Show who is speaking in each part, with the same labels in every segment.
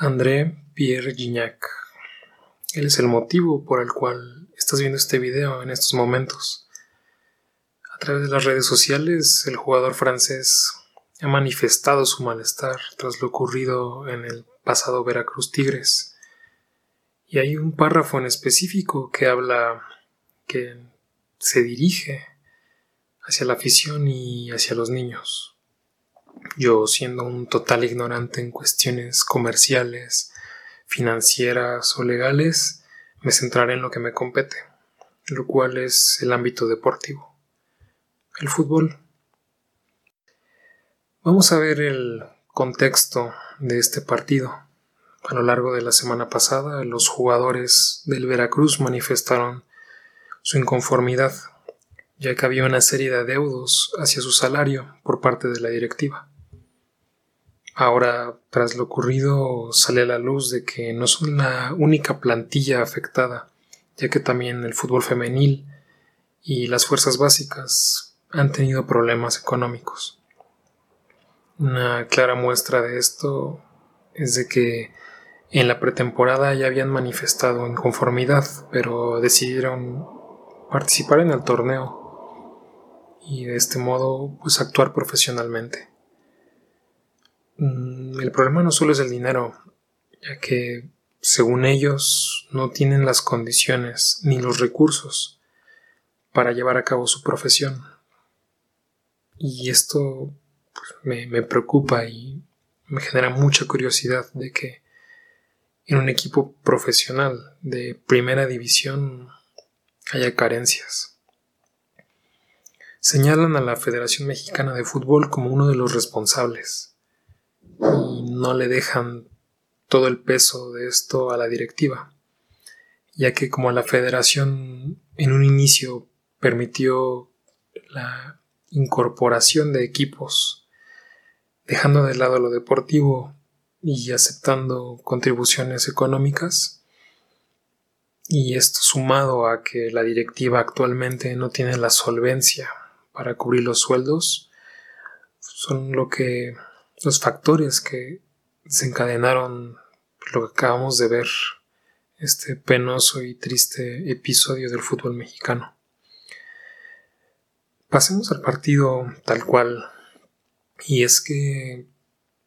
Speaker 1: André Pierre Gignac. Él es el motivo por el cual estás viendo este video en estos momentos. A través de las redes sociales, el jugador francés ha manifestado su malestar tras lo ocurrido en el pasado Veracruz Tigres. Y hay un párrafo en específico que habla que se dirige hacia la afición y hacia los niños. Yo, siendo un total ignorante en cuestiones comerciales, financieras o legales, me centraré en lo que me compete, lo cual es el ámbito deportivo, el fútbol. Vamos a ver el contexto de este partido. A lo largo de la semana pasada, los jugadores del Veracruz manifestaron su inconformidad, ya que había una serie de adeudos hacia su salario por parte de la directiva. Ahora, tras lo ocurrido, sale a la luz de que no son la única plantilla afectada, ya que también el fútbol femenil y las fuerzas básicas han tenido problemas económicos. Una clara muestra de esto es de que en la pretemporada ya habían manifestado inconformidad, pero decidieron participar en el torneo y de este modo pues actuar profesionalmente. Mm, el problema no solo es el dinero, ya que, según ellos, no tienen las condiciones ni los recursos para llevar a cabo su profesión. Y esto pues, me, me preocupa y me genera mucha curiosidad de que en un equipo profesional de primera división haya carencias. Señalan a la Federación Mexicana de Fútbol como uno de los responsables y no le dejan todo el peso de esto a la directiva, ya que como la federación en un inicio permitió la incorporación de equipos, dejando de lado lo deportivo y aceptando contribuciones económicas, y esto sumado a que la directiva actualmente no tiene la solvencia para cubrir los sueldos, son lo que los factores que desencadenaron lo que acabamos de ver, este penoso y triste episodio del fútbol mexicano. Pasemos al partido tal cual, y es que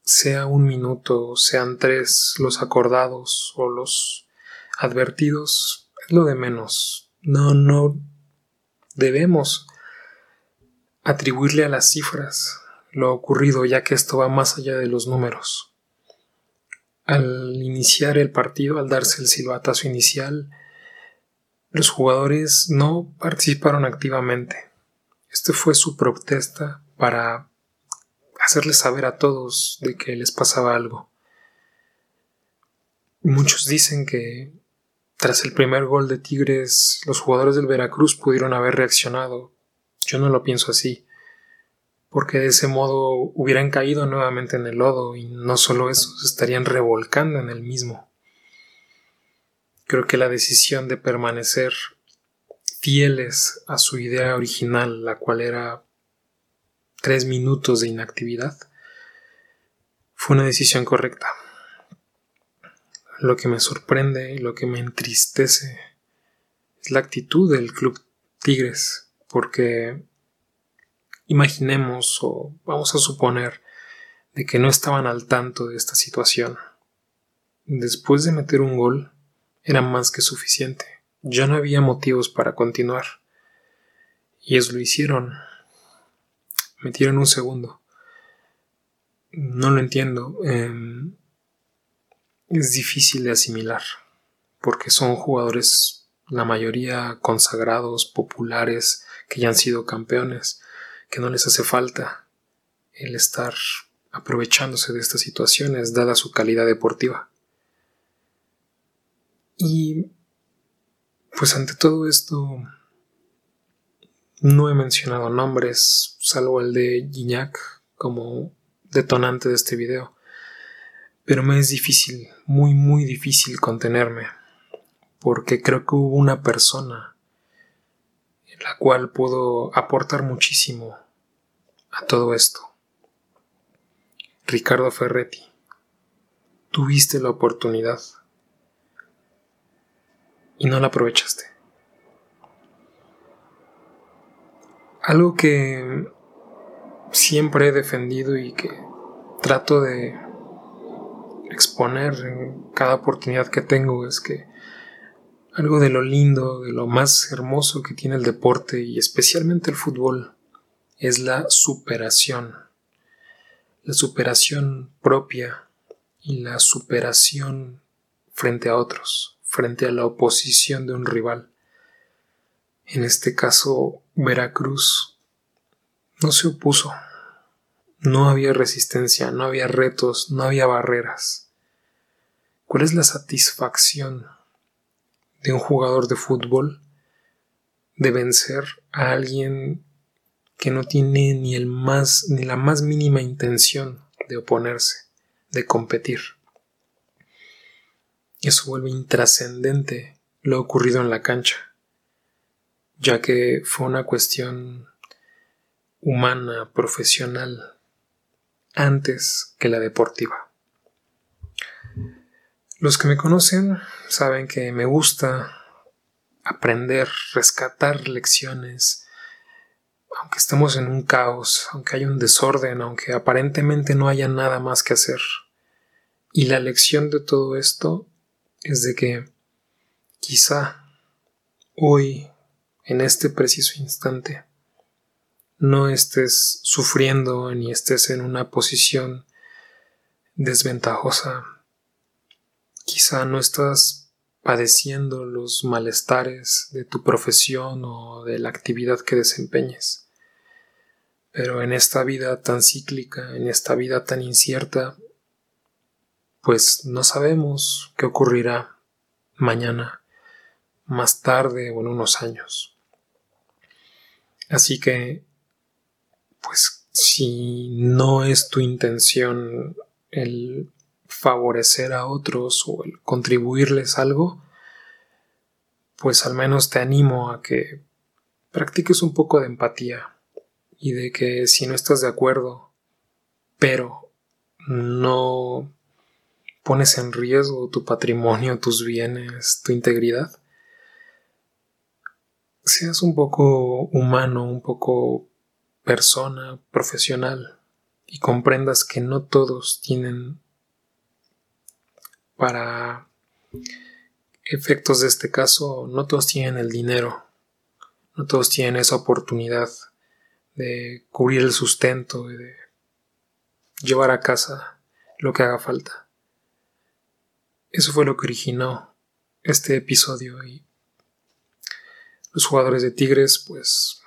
Speaker 1: sea un minuto, sean tres los acordados o los advertidos, es lo de menos. No, no debemos atribuirle a las cifras lo ocurrido, ya que esto va más allá de los números. Al iniciar el partido, al darse el silbatazo inicial, los jugadores no participaron activamente. Este fue su protesta para hacerles saber a todos de que les pasaba algo. Muchos dicen que tras el primer gol de Tigres los jugadores del Veracruz pudieron haber reaccionado. Yo no lo pienso así porque de ese modo hubieran caído nuevamente en el lodo y no solo eso, se estarían revolcando en el mismo. Creo que la decisión de permanecer fieles a su idea original, la cual era tres minutos de inactividad, fue una decisión correcta. Lo que me sorprende y lo que me entristece es la actitud del Club Tigres, porque Imaginemos o vamos a suponer de que no estaban al tanto de esta situación. Después de meter un gol, era más que suficiente. Ya no había motivos para continuar. Y ellos lo hicieron. Metieron un segundo. No lo entiendo. Em, es difícil de asimilar. Porque son jugadores, la mayoría consagrados, populares, que ya han sido campeones que no les hace falta el estar aprovechándose de estas situaciones dada su calidad deportiva. Y pues ante todo esto no he mencionado nombres salvo el de Gignac como detonante de este video, pero me es difícil, muy muy difícil contenerme, porque creo que hubo una persona la cual pudo aportar muchísimo a todo esto. Ricardo Ferretti. tuviste la oportunidad y no la aprovechaste. Algo que siempre he defendido y que trato de exponer en cada oportunidad que tengo es que algo de lo lindo, de lo más hermoso que tiene el deporte y especialmente el fútbol es la superación. La superación propia y la superación frente a otros, frente a la oposición de un rival. En este caso, Veracruz no se opuso. No había resistencia, no había retos, no había barreras. ¿Cuál es la satisfacción de un jugador de fútbol de vencer a alguien que no tiene ni el más ni la más mínima intención de oponerse, de competir? Eso vuelve intrascendente lo ocurrido en la cancha ya que fue una cuestión humana, profesional, antes que la deportiva. Los que me conocen saben que me gusta aprender, rescatar lecciones, aunque estemos en un caos, aunque haya un desorden, aunque aparentemente no haya nada más que hacer. Y la lección de todo esto es de que quizá hoy en este preciso instante. No estés sufriendo ni estés en una posición desventajosa. Quizá no estás padeciendo los malestares de tu profesión o de la actividad que desempeñes. Pero en esta vida tan cíclica, en esta vida tan incierta, pues no sabemos qué ocurrirá mañana, más tarde o en unos años. Así que, pues si no es tu intención el favorecer a otros o el contribuirles algo, pues al menos te animo a que practiques un poco de empatía y de que si no estás de acuerdo, pero no pones en riesgo tu patrimonio, tus bienes, tu integridad, seas un poco humano, un poco persona, profesional, y comprendas que no todos tienen para efectos de este caso, no todos tienen el dinero, no todos tienen esa oportunidad de cubrir el sustento y de llevar a casa lo que haga falta. Eso fue lo que originó este episodio y los jugadores de Tigres, pues,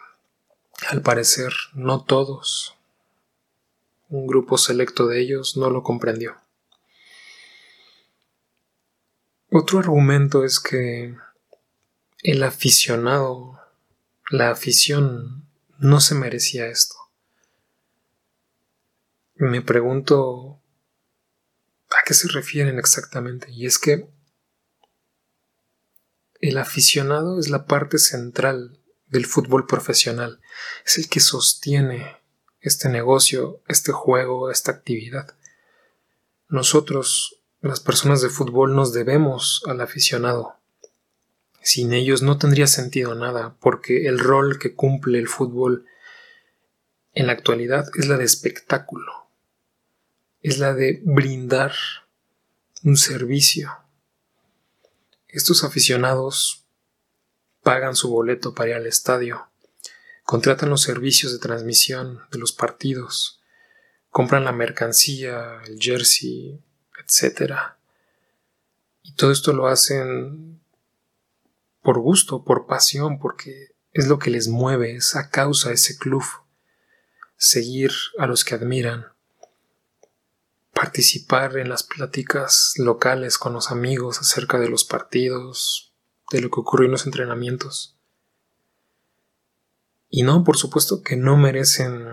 Speaker 1: al parecer, no todos, un grupo selecto de ellos no lo comprendió. Otro argumento es que el aficionado, la afición, no se merecía esto. Me pregunto a qué se refieren exactamente. Y es que el aficionado es la parte central del fútbol profesional, es el que sostiene este negocio, este juego, esta actividad. Nosotros, las personas de fútbol, nos debemos al aficionado. Sin ellos no tendría sentido nada, porque el rol que cumple el fútbol en la actualidad es la de espectáculo, es la de brindar un servicio, estos aficionados pagan su boleto para ir al estadio, contratan los servicios de transmisión de los partidos, compran la mercancía, el jersey, etc. Y todo esto lo hacen por gusto, por pasión, porque es lo que les mueve, esa causa, ese club, seguir a los que admiran, participar en las pláticas locales con los amigos acerca de los partidos, de lo que ocurrió en los entrenamientos. Y no, por supuesto que no merecen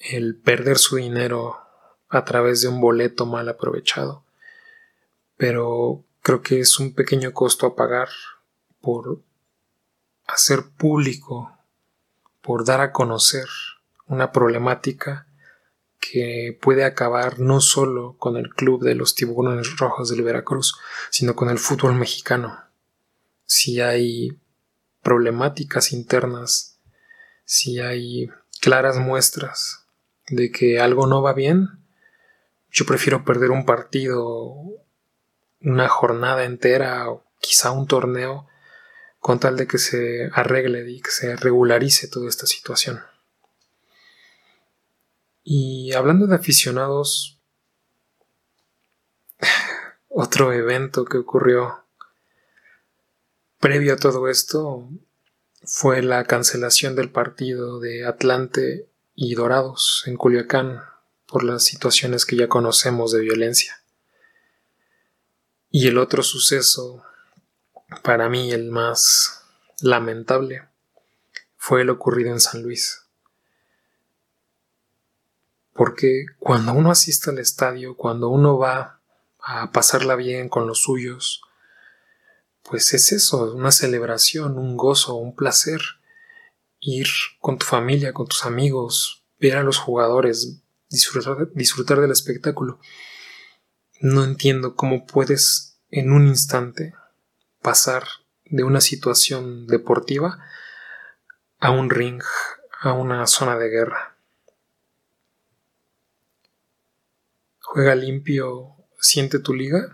Speaker 1: el perder su dinero a través de un boleto mal aprovechado, pero creo que es un pequeño costo a pagar por hacer público, por dar a conocer una problemática que puede acabar no solo con el club de los tiburones rojos del Veracruz, sino con el fútbol mexicano. Si hay problemáticas internas, si hay claras muestras de que algo no va bien, yo prefiero perder un partido, una jornada entera o quizá un torneo con tal de que se arregle y que se regularice toda esta situación. Y hablando de aficionados, otro evento que ocurrió previo a todo esto fue la cancelación del partido de Atlante y Dorados en Culiacán por las situaciones que ya conocemos de violencia. Y el otro suceso, para mí el más lamentable, fue el ocurrido en San Luis. Porque cuando uno asiste al estadio, cuando uno va a pasarla bien con los suyos, pues es eso, una celebración, un gozo, un placer. Ir con tu familia, con tus amigos, ver a los jugadores, disfrutar, disfrutar del espectáculo. No entiendo cómo puedes en un instante pasar de una situación deportiva a un ring, a una zona de guerra. Juega limpio, siente tu liga.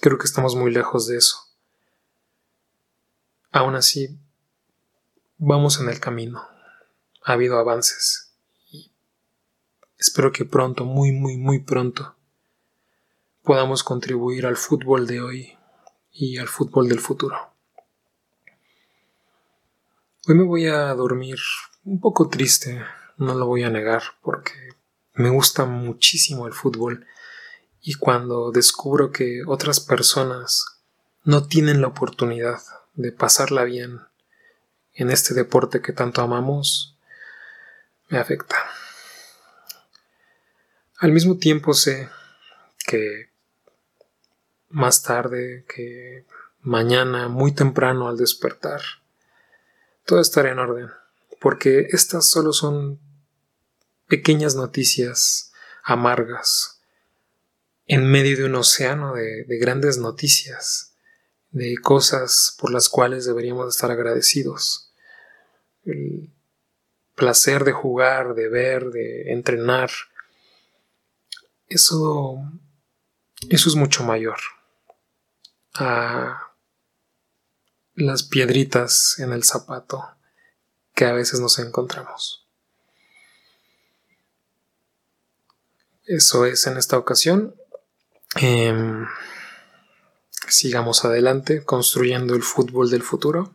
Speaker 1: Creo que estamos muy lejos de eso. Aún así, vamos en el camino. Ha habido avances. Espero que pronto, muy, muy, muy pronto, podamos contribuir al fútbol de hoy y al fútbol del futuro. Hoy me voy a dormir un poco triste, no lo voy a negar, porque me gusta muchísimo el fútbol y cuando descubro que otras personas no tienen la oportunidad de pasarla bien en este deporte que tanto amamos, me afecta. Al mismo tiempo sé que más tarde, que mañana, muy temprano al despertar, todo estará en orden, porque estas solo son pequeñas noticias amargas en medio de un océano de, grandes noticias, de cosas por las cuales deberíamos estar agradecidos. El placer de jugar, de ver, de entrenar, eso, eso es mucho mayor a las piedritas en el zapato que a veces nos encontramos. Eso es en esta ocasión. Em, sigamos adelante construyendo el fútbol del futuro.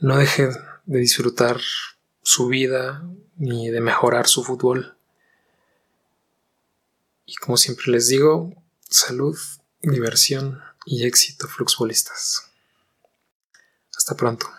Speaker 1: No deje de disfrutar su vida ni de mejorar su fútbol. Y como siempre les digo, salud, diversión y éxito fluxbolistas. Hasta pronto.